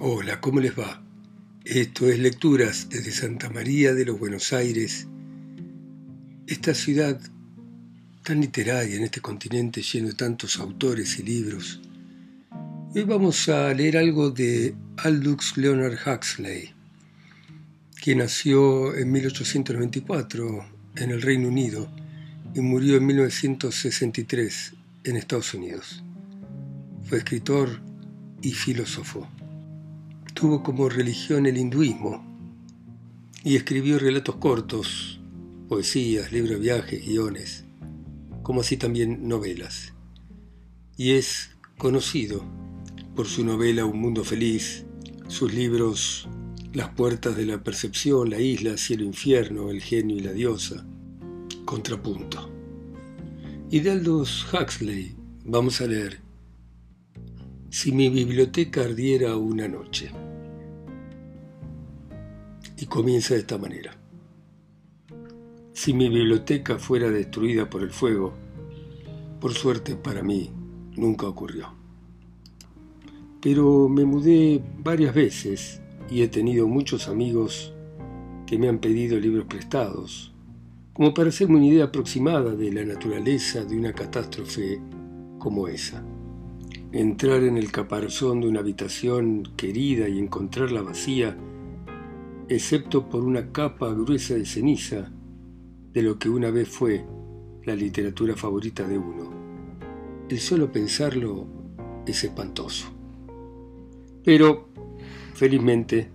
Hola, ¿cómo les va? Esto es Lecturas desde Santa María de los Buenos Aires, esta ciudad tan literaria en este continente lleno de tantos autores y libros. Hoy vamos a leer algo de Aldous Leonard Huxley, que nació en 1894 en el Reino Unido y murió en 1963 en Estados Unidos. Fue escritor y filósofo. Tuvo como religión el hinduismo y escribió relatos cortos, poesías, libros de viajes, guiones, como así también novelas. Y es conocido por su novela Un Mundo Feliz, sus libros Las Puertas de la Percepción, La Isla, Cielo Infierno, El Genio y la Diosa, Contrapunto. Y de Aldous Huxley vamos a leer Si mi biblioteca ardiera una noche y comienza de esta manera. Si mi biblioteca fuera destruida por el fuego, por suerte para mí nunca ocurrió. Pero me mudé varias veces y he tenido muchos amigos que me han pedido libros prestados, como para hacerme una idea aproximada de la naturaleza de una catástrofe como esa. Entrar en el caparazón de una habitación querida y encontrarla vacía excepto por una capa gruesa de ceniza de lo que una vez fue la literatura favorita de uno. El solo pensarlo es espantoso. Pero, felizmente,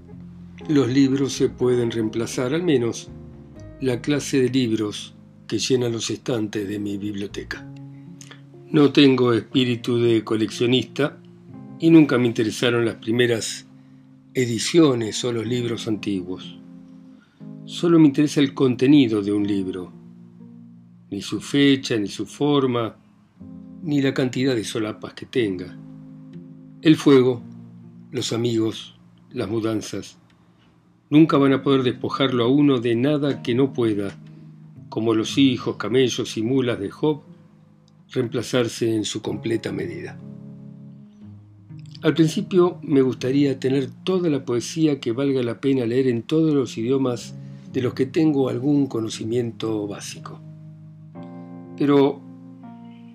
los libros se pueden reemplazar, al menos la clase de libros que llenan los estantes de mi biblioteca. No tengo espíritu de coleccionista y nunca me interesaron las primeras ediciones o los libros antiguos. Solo me interesa el contenido de un libro, ni su fecha, ni su forma, ni la cantidad de solapas que tenga. El fuego, los amigos, las mudanzas, nunca van a poder despojarlo a uno de nada que no pueda, como los hijos, camellos y mulas de Job, reemplazarse en su completa medida. Al principio me gustaría tener toda la poesía que valga la pena leer en todos los idiomas de los que tengo algún conocimiento básico. Pero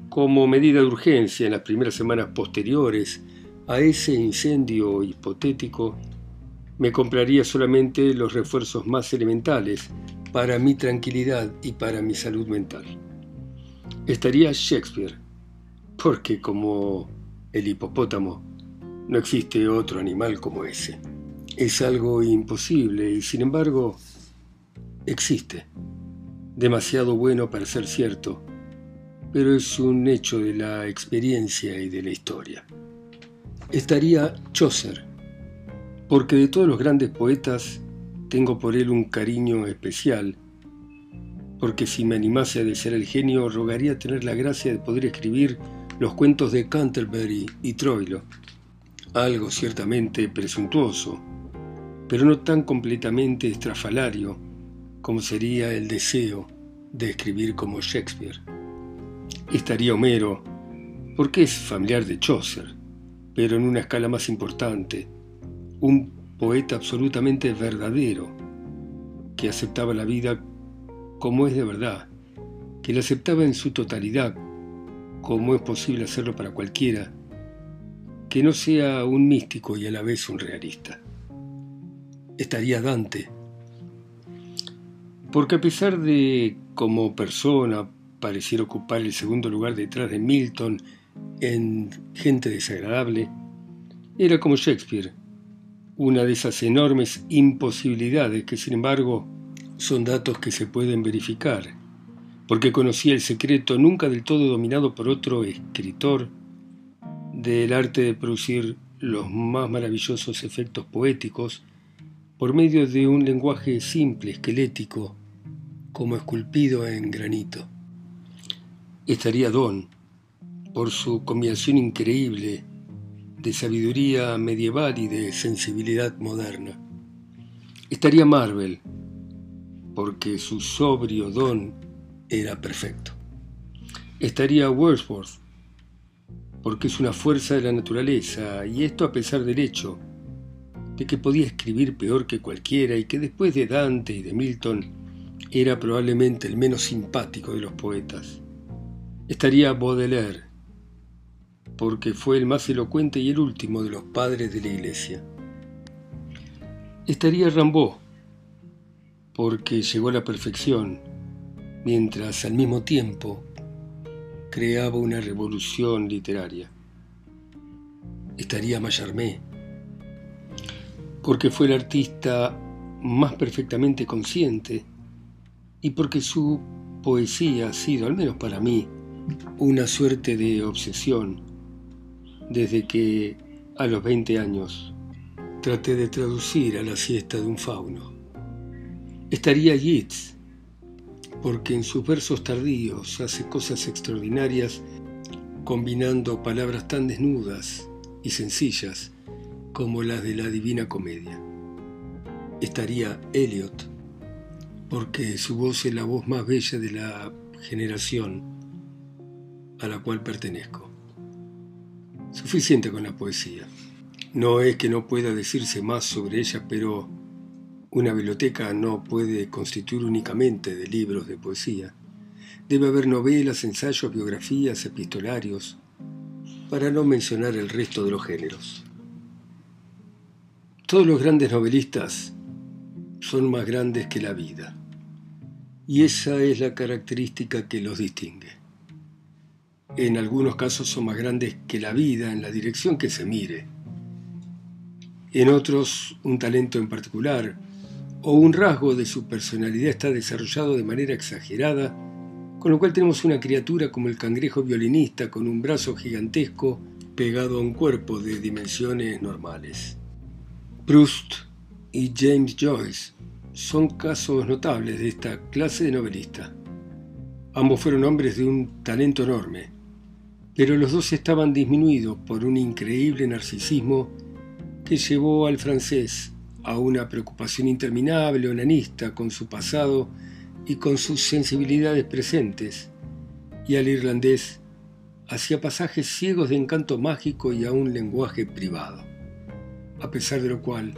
como medida de urgencia en las primeras semanas posteriores a ese incendio hipotético, me compraría solamente los refuerzos más elementales para mi tranquilidad y para mi salud mental. Estaría Shakespeare, porque como el hipopótamo no existe otro animal como ese. Es algo imposible y sin embargo existe. Demasiado bueno para ser cierto, pero es un hecho de la experiencia y de la historia. Estaría Chaucer, porque de todos los grandes poetas tengo por él un cariño especial, porque si me animase a desear el genio, rogaría tener la gracia de poder escribir los cuentos de Canterbury y Troilo algo ciertamente presuntuoso, pero no tan completamente estrafalario como sería el deseo de escribir como Shakespeare. Estaría Homero, porque es familiar de Chaucer, pero en una escala más importante, un poeta absolutamente verdadero, que aceptaba la vida como es de verdad, que la aceptaba en su totalidad, como es posible hacerlo para cualquiera, que no sea un místico y a la vez un realista. Estaría Dante, porque a pesar de como persona pareciera ocupar el segundo lugar detrás de Milton en Gente desagradable, era como Shakespeare, una de esas enormes imposibilidades que sin embargo son datos que se pueden verificar, porque conocía el secreto nunca del todo dominado por otro escritor del arte de producir los más maravillosos efectos poéticos por medio de un lenguaje simple, esquelético, como esculpido en granito. Estaría Don, por su combinación increíble de sabiduría medieval y de sensibilidad moderna. Estaría Marvel, porque su sobrio don era perfecto. Estaría Wordsworth, porque es una fuerza de la naturaleza, y esto a pesar del hecho de que podía escribir peor que cualquiera y que después de Dante y de Milton era probablemente el menos simpático de los poetas. Estaría Baudelaire, porque fue el más elocuente y el último de los padres de la Iglesia. Estaría Rimbaud, porque llegó a la perfección, mientras al mismo tiempo creaba una revolución literaria. Estaría Mallarmé, porque fue el artista más perfectamente consciente y porque su poesía ha sido, al menos para mí, una suerte de obsesión desde que a los 20 años traté de traducir a la siesta de un fauno. Estaría Yeats, porque en sus versos tardíos hace cosas extraordinarias combinando palabras tan desnudas y sencillas como las de la Divina Comedia. Estaría Eliot, porque su voz es la voz más bella de la generación a la cual pertenezco. Suficiente con la poesía. No es que no pueda decirse más sobre ella, pero una biblioteca no puede constituir únicamente de libros de poesía. Debe haber novelas, ensayos, biografías, epistolarios, para no mencionar el resto de los géneros. Todos los grandes novelistas son más grandes que la vida, y esa es la característica que los distingue. En algunos casos son más grandes que la vida en la dirección que se mire. En otros, un talento en particular, o un rasgo de su personalidad está desarrollado de manera exagerada, con lo cual tenemos una criatura como el cangrejo violinista con un brazo gigantesco pegado a un cuerpo de dimensiones normales. Proust y James Joyce son casos notables de esta clase de novelista. Ambos fueron hombres de un talento enorme, pero los dos estaban disminuidos por un increíble narcisismo que llevó al francés a una preocupación interminable, onanista, con su pasado y con sus sensibilidades presentes, y al irlandés hacia pasajes ciegos de encanto mágico y a un lenguaje privado, a pesar de lo cual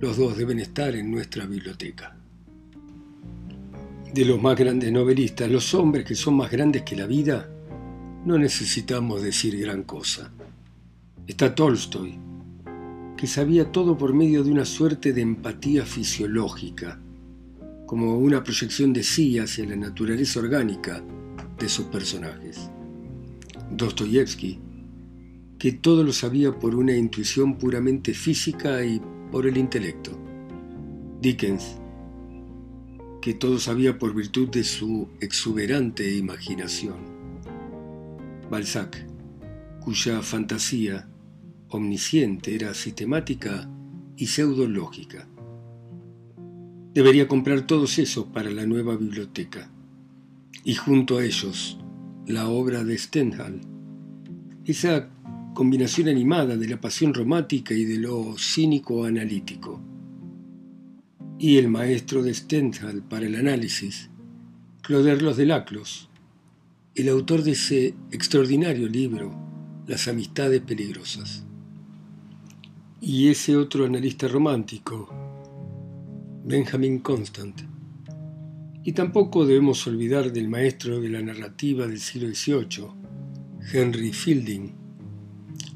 los dos deben estar en nuestra biblioteca. De los más grandes novelistas, los hombres que son más grandes que la vida, no necesitamos decir gran cosa. Está Tolstoy, que sabía todo por medio de una suerte de empatía fisiológica, como una proyección de sí hacia la naturaleza orgánica de sus personajes. Dostoyevsky, que todo lo sabía por una intuición puramente física y por el intelecto. Dickens, que todo sabía por virtud de su exuberante imaginación. Balzac, cuya fantasía omnisciente, era sistemática y pseudológica. Debería comprar todos esos para la nueva biblioteca. Y junto a ellos, la obra de Stendhal. Esa combinación animada de la pasión romántica y de lo cínico analítico. Y el maestro de Stendhal para el análisis, Cloderlos de Laclos, el autor de ese extraordinario libro, Las amistades peligrosas y ese otro analista romántico, Benjamin Constant. Y tampoco debemos olvidar del maestro de la narrativa del siglo XVIII, Henry Fielding,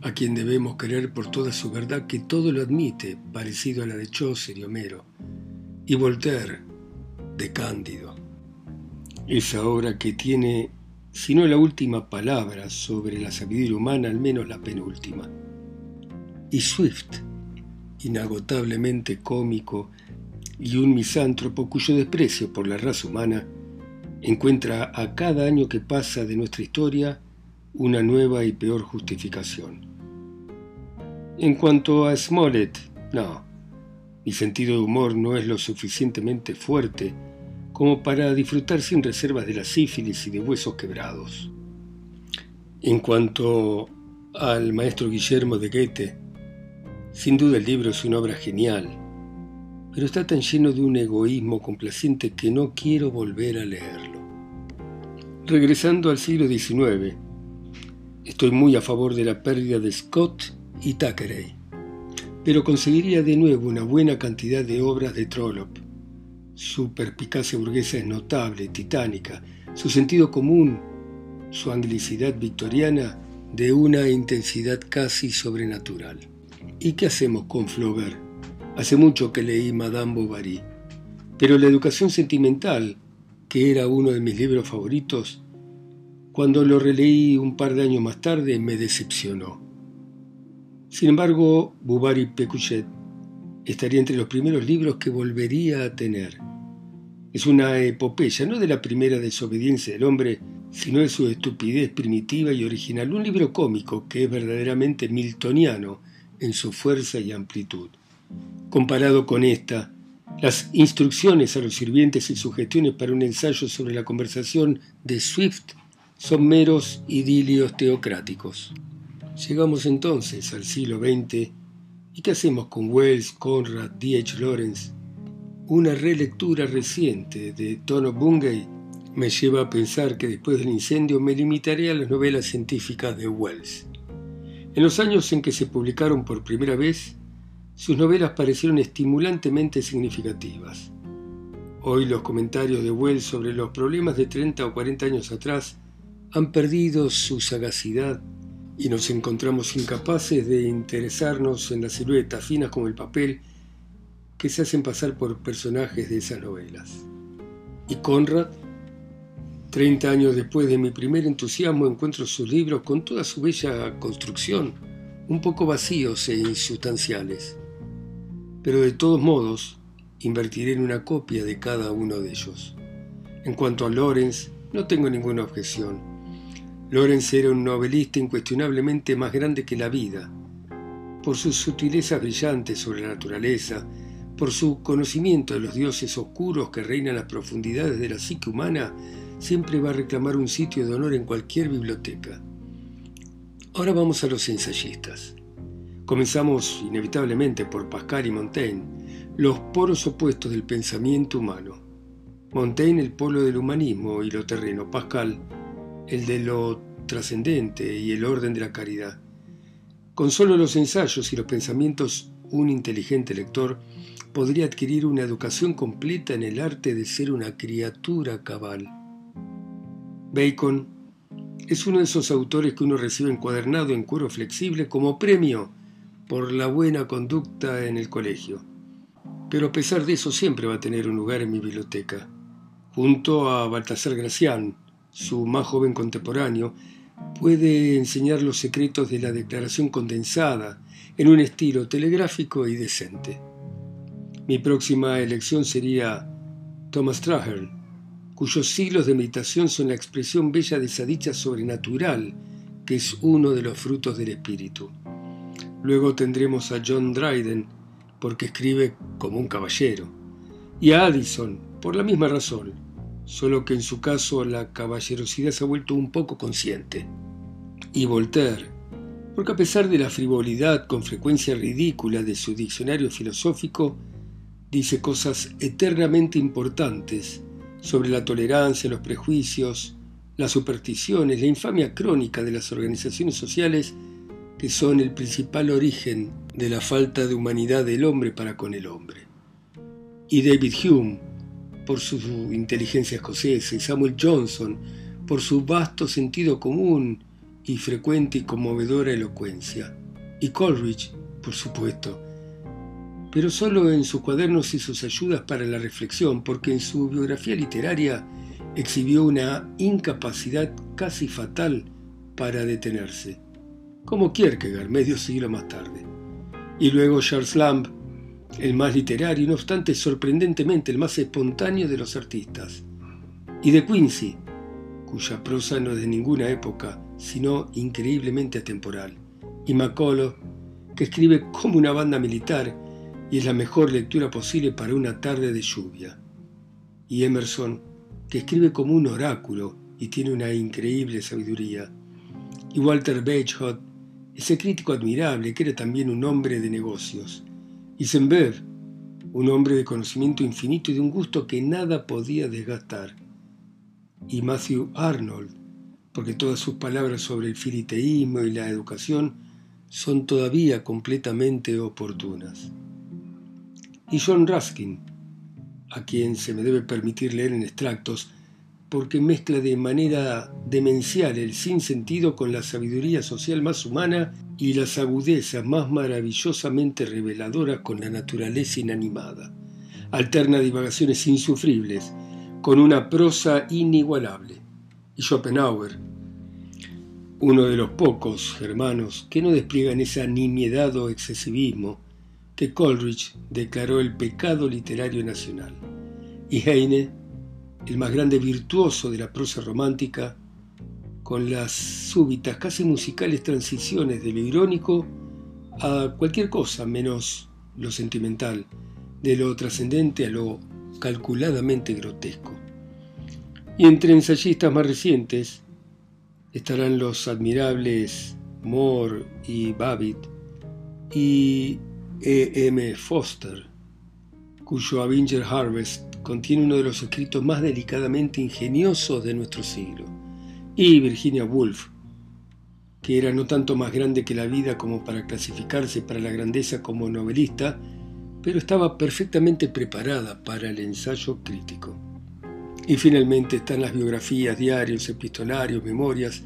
a quien debemos querer por toda su verdad que todo lo admite, parecido a la de Chaucer y Homero, y Voltaire, de Cándido. Esa obra que tiene, si no la última palabra sobre la sabiduría humana, al menos la penúltima y Swift, inagotablemente cómico y un misántropo cuyo desprecio por la raza humana encuentra a cada año que pasa de nuestra historia una nueva y peor justificación. En cuanto a Smollett, no, mi sentido de humor no es lo suficientemente fuerte como para disfrutar sin reservas de la sífilis y de huesos quebrados. En cuanto al maestro Guillermo de Goethe, sin duda el libro es una obra genial, pero está tan lleno de un egoísmo complaciente que no quiero volver a leerlo. Regresando al siglo XIX, estoy muy a favor de la pérdida de Scott y Thackeray. pero conseguiría de nuevo una buena cantidad de obras de Trollope. Su perspicacia burguesa es notable, titánica, su sentido común, su anglicidad victoriana, de una intensidad casi sobrenatural. ¿Y qué hacemos con Flaubert? Hace mucho que leí Madame Bovary, pero la educación sentimental, que era uno de mis libros favoritos, cuando lo releí un par de años más tarde me decepcionó. Sin embargo, Bovary Pécuchet estaría entre los primeros libros que volvería a tener. Es una epopeya, no de la primera desobediencia del hombre, sino de su estupidez primitiva y original, un libro cómico que es verdaderamente miltoniano en su fuerza y amplitud. Comparado con esta, las instrucciones a los sirvientes y sugestiones para un ensayo sobre la conversación de Swift son meros idilios teocráticos. Llegamos entonces al siglo XX ¿Y qué hacemos con Wells, Conrad, D.H. Lawrence? Una relectura reciente de Tono Bungay me lleva a pensar que después del incendio me limitaré a las novelas científicas de Wells. En los años en que se publicaron por primera vez, sus novelas parecieron estimulantemente significativas. Hoy los comentarios de Wells sobre los problemas de 30 o 40 años atrás han perdido su sagacidad y nos encontramos incapaces de interesarnos en las siluetas finas como el papel que se hacen pasar por personajes de esas novelas. Y Conrad, 30 años después de mi primer entusiasmo, encuentro sus libros con toda su bella construcción, un poco vacíos e insustanciales. Pero de todos modos, invertiré en una copia de cada uno de ellos. En cuanto a Lawrence, no tengo ninguna objeción Lorenz era un novelista incuestionablemente más grande que la vida. Por sus sutilezas brillantes sobre la naturaleza, por su conocimiento de los dioses oscuros que reinan las profundidades de la psique humana, siempre va a reclamar un sitio de honor en cualquier biblioteca. Ahora vamos a los ensayistas. Comenzamos inevitablemente por Pascal y Montaigne, los poros opuestos del pensamiento humano. Montaigne el polo del humanismo y lo terreno, Pascal el de lo trascendente y el orden de la caridad. Con solo los ensayos y los pensamientos, un inteligente lector podría adquirir una educación completa en el arte de ser una criatura cabal. Bacon es uno de esos autores que uno recibe encuadernado en cuero flexible como premio por la buena conducta en el colegio. Pero a pesar de eso siempre va a tener un lugar en mi biblioteca, junto a Baltasar Gracián, su más joven contemporáneo, puede enseñar los secretos de la declaración condensada en un estilo telegráfico y decente. Mi próxima elección sería Thomas Traherne, cuyos siglos de meditación son la expresión bella de esa dicha sobrenatural que es uno de los frutos del espíritu. Luego tendremos a John Dryden, porque escribe como un caballero, y a Addison, por la misma razón, solo que en su caso la caballerosidad se ha vuelto un poco consciente. Y Voltaire, porque a pesar de la frivolidad con frecuencia ridícula de su diccionario filosófico, dice cosas eternamente importantes sobre la tolerancia, los prejuicios, las supersticiones, la infamia crónica de las organizaciones sociales que son el principal origen de la falta de humanidad del hombre para con el hombre. Y David Hume, por su inteligencia escocesa y Samuel Johnson por su vasto sentido común y frecuente y conmovedora elocuencia. Y Coleridge, por supuesto, pero solo en sus cuadernos y sus ayudas para la reflexión, porque en su biografía literaria exhibió una incapacidad casi fatal para detenerse, como Kierkegaard medio siglo más tarde. Y luego Charles Lamb, el más literario y no obstante sorprendentemente el más espontáneo de los artistas, y de Quincy, cuya prosa no es de ninguna época, sino increíblemente atemporal, y McCullough, que escribe como una banda militar y es la mejor lectura posible para una tarde de lluvia, y Emerson, que escribe como un oráculo y tiene una increíble sabiduría, y Walter Bagehot, ese crítico admirable que era también un hombre de negocios, Eisenberg, un hombre de conocimiento infinito y de un gusto que nada podía desgastar. Y Matthew Arnold, porque todas sus palabras sobre el filiteísmo y la educación son todavía completamente oportunas. Y John Ruskin, a quien se me debe permitir leer en extractos, porque mezcla de manera demencial el sinsentido con la sabiduría social más humana y las agudezas más maravillosamente reveladoras con la naturaleza inanimada. Alterna divagaciones insufribles con una prosa inigualable. Y Schopenhauer, uno de los pocos germanos que no despliegan esa nimiedad o excesivismo Coleridge declaró el pecado literario nacional. Y Heine, el más grande virtuoso de la prosa romántica, con las súbitas, casi musicales transiciones de lo irónico a cualquier cosa menos lo sentimental, de lo trascendente a lo calculadamente grotesco. Y entre ensayistas más recientes estarán los admirables Moore y Babbitt y E. M. Foster, cuyo Avenger Harvest contiene uno de los escritos más delicadamente ingeniosos de nuestro siglo, y Virginia Woolf, que era no tanto más grande que la vida como para clasificarse para la grandeza como novelista, pero estaba perfectamente preparada para el ensayo crítico. Y finalmente están las biografías, diarios, epistolarios, memorias.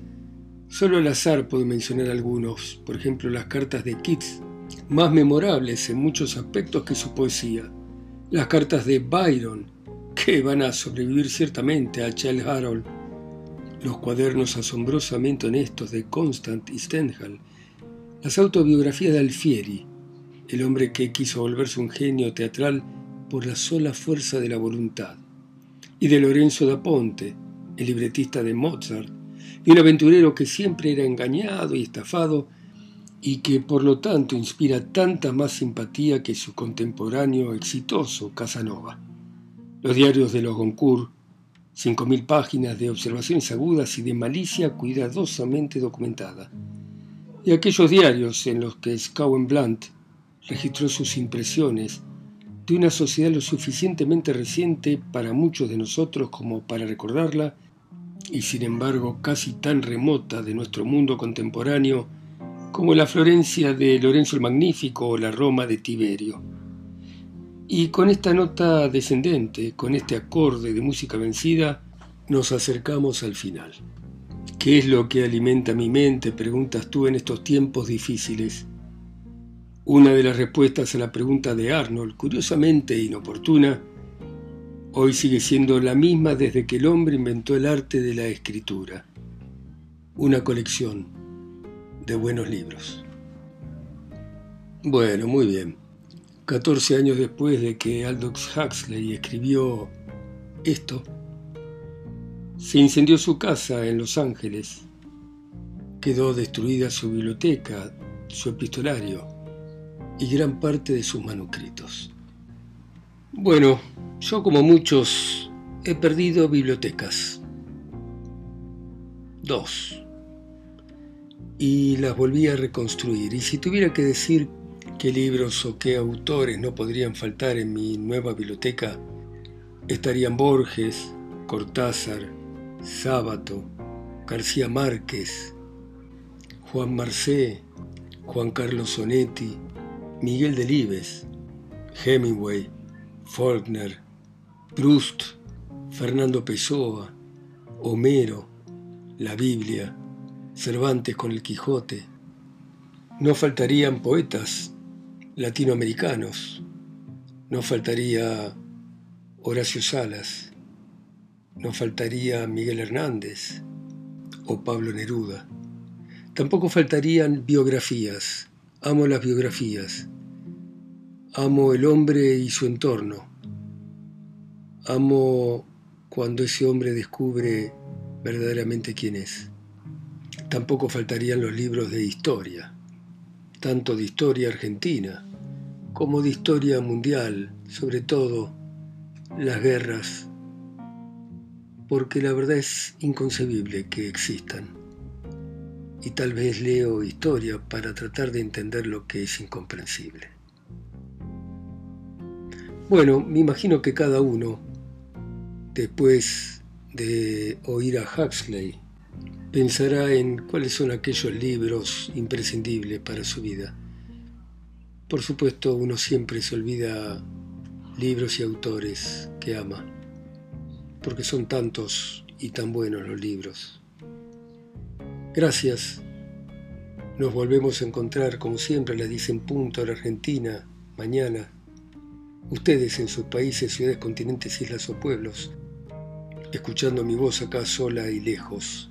Solo al azar puedo mencionar algunos, por ejemplo las cartas de Keats, más memorables en muchos aspectos que su poesía, las cartas de Byron, que van a sobrevivir ciertamente a Charles Harold, los cuadernos asombrosamente honestos de Constant y Stendhal, las autobiografías de Alfieri, el hombre que quiso volverse un genio teatral por la sola fuerza de la voluntad, y de Lorenzo da Ponte, el libretista de Mozart, y un aventurero que siempre era engañado y estafado y que por lo tanto inspira tanta más simpatía que su contemporáneo exitoso Casanova. Los diarios de los Goncourt, cinco mil páginas de observaciones agudas y de malicia cuidadosamente documentada. Y aquellos diarios en los que Scowen Blunt registró sus impresiones de una sociedad lo suficientemente reciente para muchos de nosotros como para recordarla, y sin embargo casi tan remota de nuestro mundo contemporáneo como la Florencia de Lorenzo el Magnífico o la Roma de Tiberio. Y con esta nota descendente, con este acorde de música vencida, nos acercamos al final. ¿Qué es lo que alimenta mi mente, preguntas tú, en estos tiempos difíciles? Una de las respuestas a la pregunta de Arnold, curiosamente inoportuna, hoy sigue siendo la misma desde que el hombre inventó el arte de la escritura. Una colección de buenos libros. Bueno, muy bien. 14 años después de que Aldous Huxley escribió esto, se incendió su casa en Los Ángeles. Quedó destruida su biblioteca, su epistolario y gran parte de sus manuscritos. Bueno, yo como muchos he perdido bibliotecas. Dos. Y las volví a reconstruir. Y si tuviera que decir qué libros o qué autores no podrían faltar en mi nueva biblioteca, estarían Borges, Cortázar, Sábato, García Márquez, Juan Marcé, Juan Carlos Sonetti, Miguel Delibes, Hemingway, Faulkner, Proust, Fernando Pessoa, Homero, la Biblia, Cervantes con el Quijote. No faltarían poetas latinoamericanos, no faltaría Horacio Salas, no faltaría Miguel Hernández o Pablo Neruda. Tampoco faltarían biografías Amo las biografías. Amo el hombre y su entorno. Amo cuando ese hombre descubre verdaderamente quién es. Tampoco faltarían los libros de historia, tanto de historia argentina como de historia mundial, sobre todo las guerras, porque la verdad es inconcebible que existan y tal vez leo historia para tratar de entender lo que es incomprensible. Bueno, me imagino que cada uno, después de oír a Huxley pensará en cuáles son aquellos libros imprescindibles para su vida. Por supuesto, uno siempre se olvida libros y autores que ama, porque son tantos y tan buenos los libros. Gracias. Nos volvemos a encontrar, como siempre, les dicen punto a la Argentina, mañana. Ustedes en sus países, ciudades, continentes, islas o pueblos, escuchando mi voz acá sola y lejos,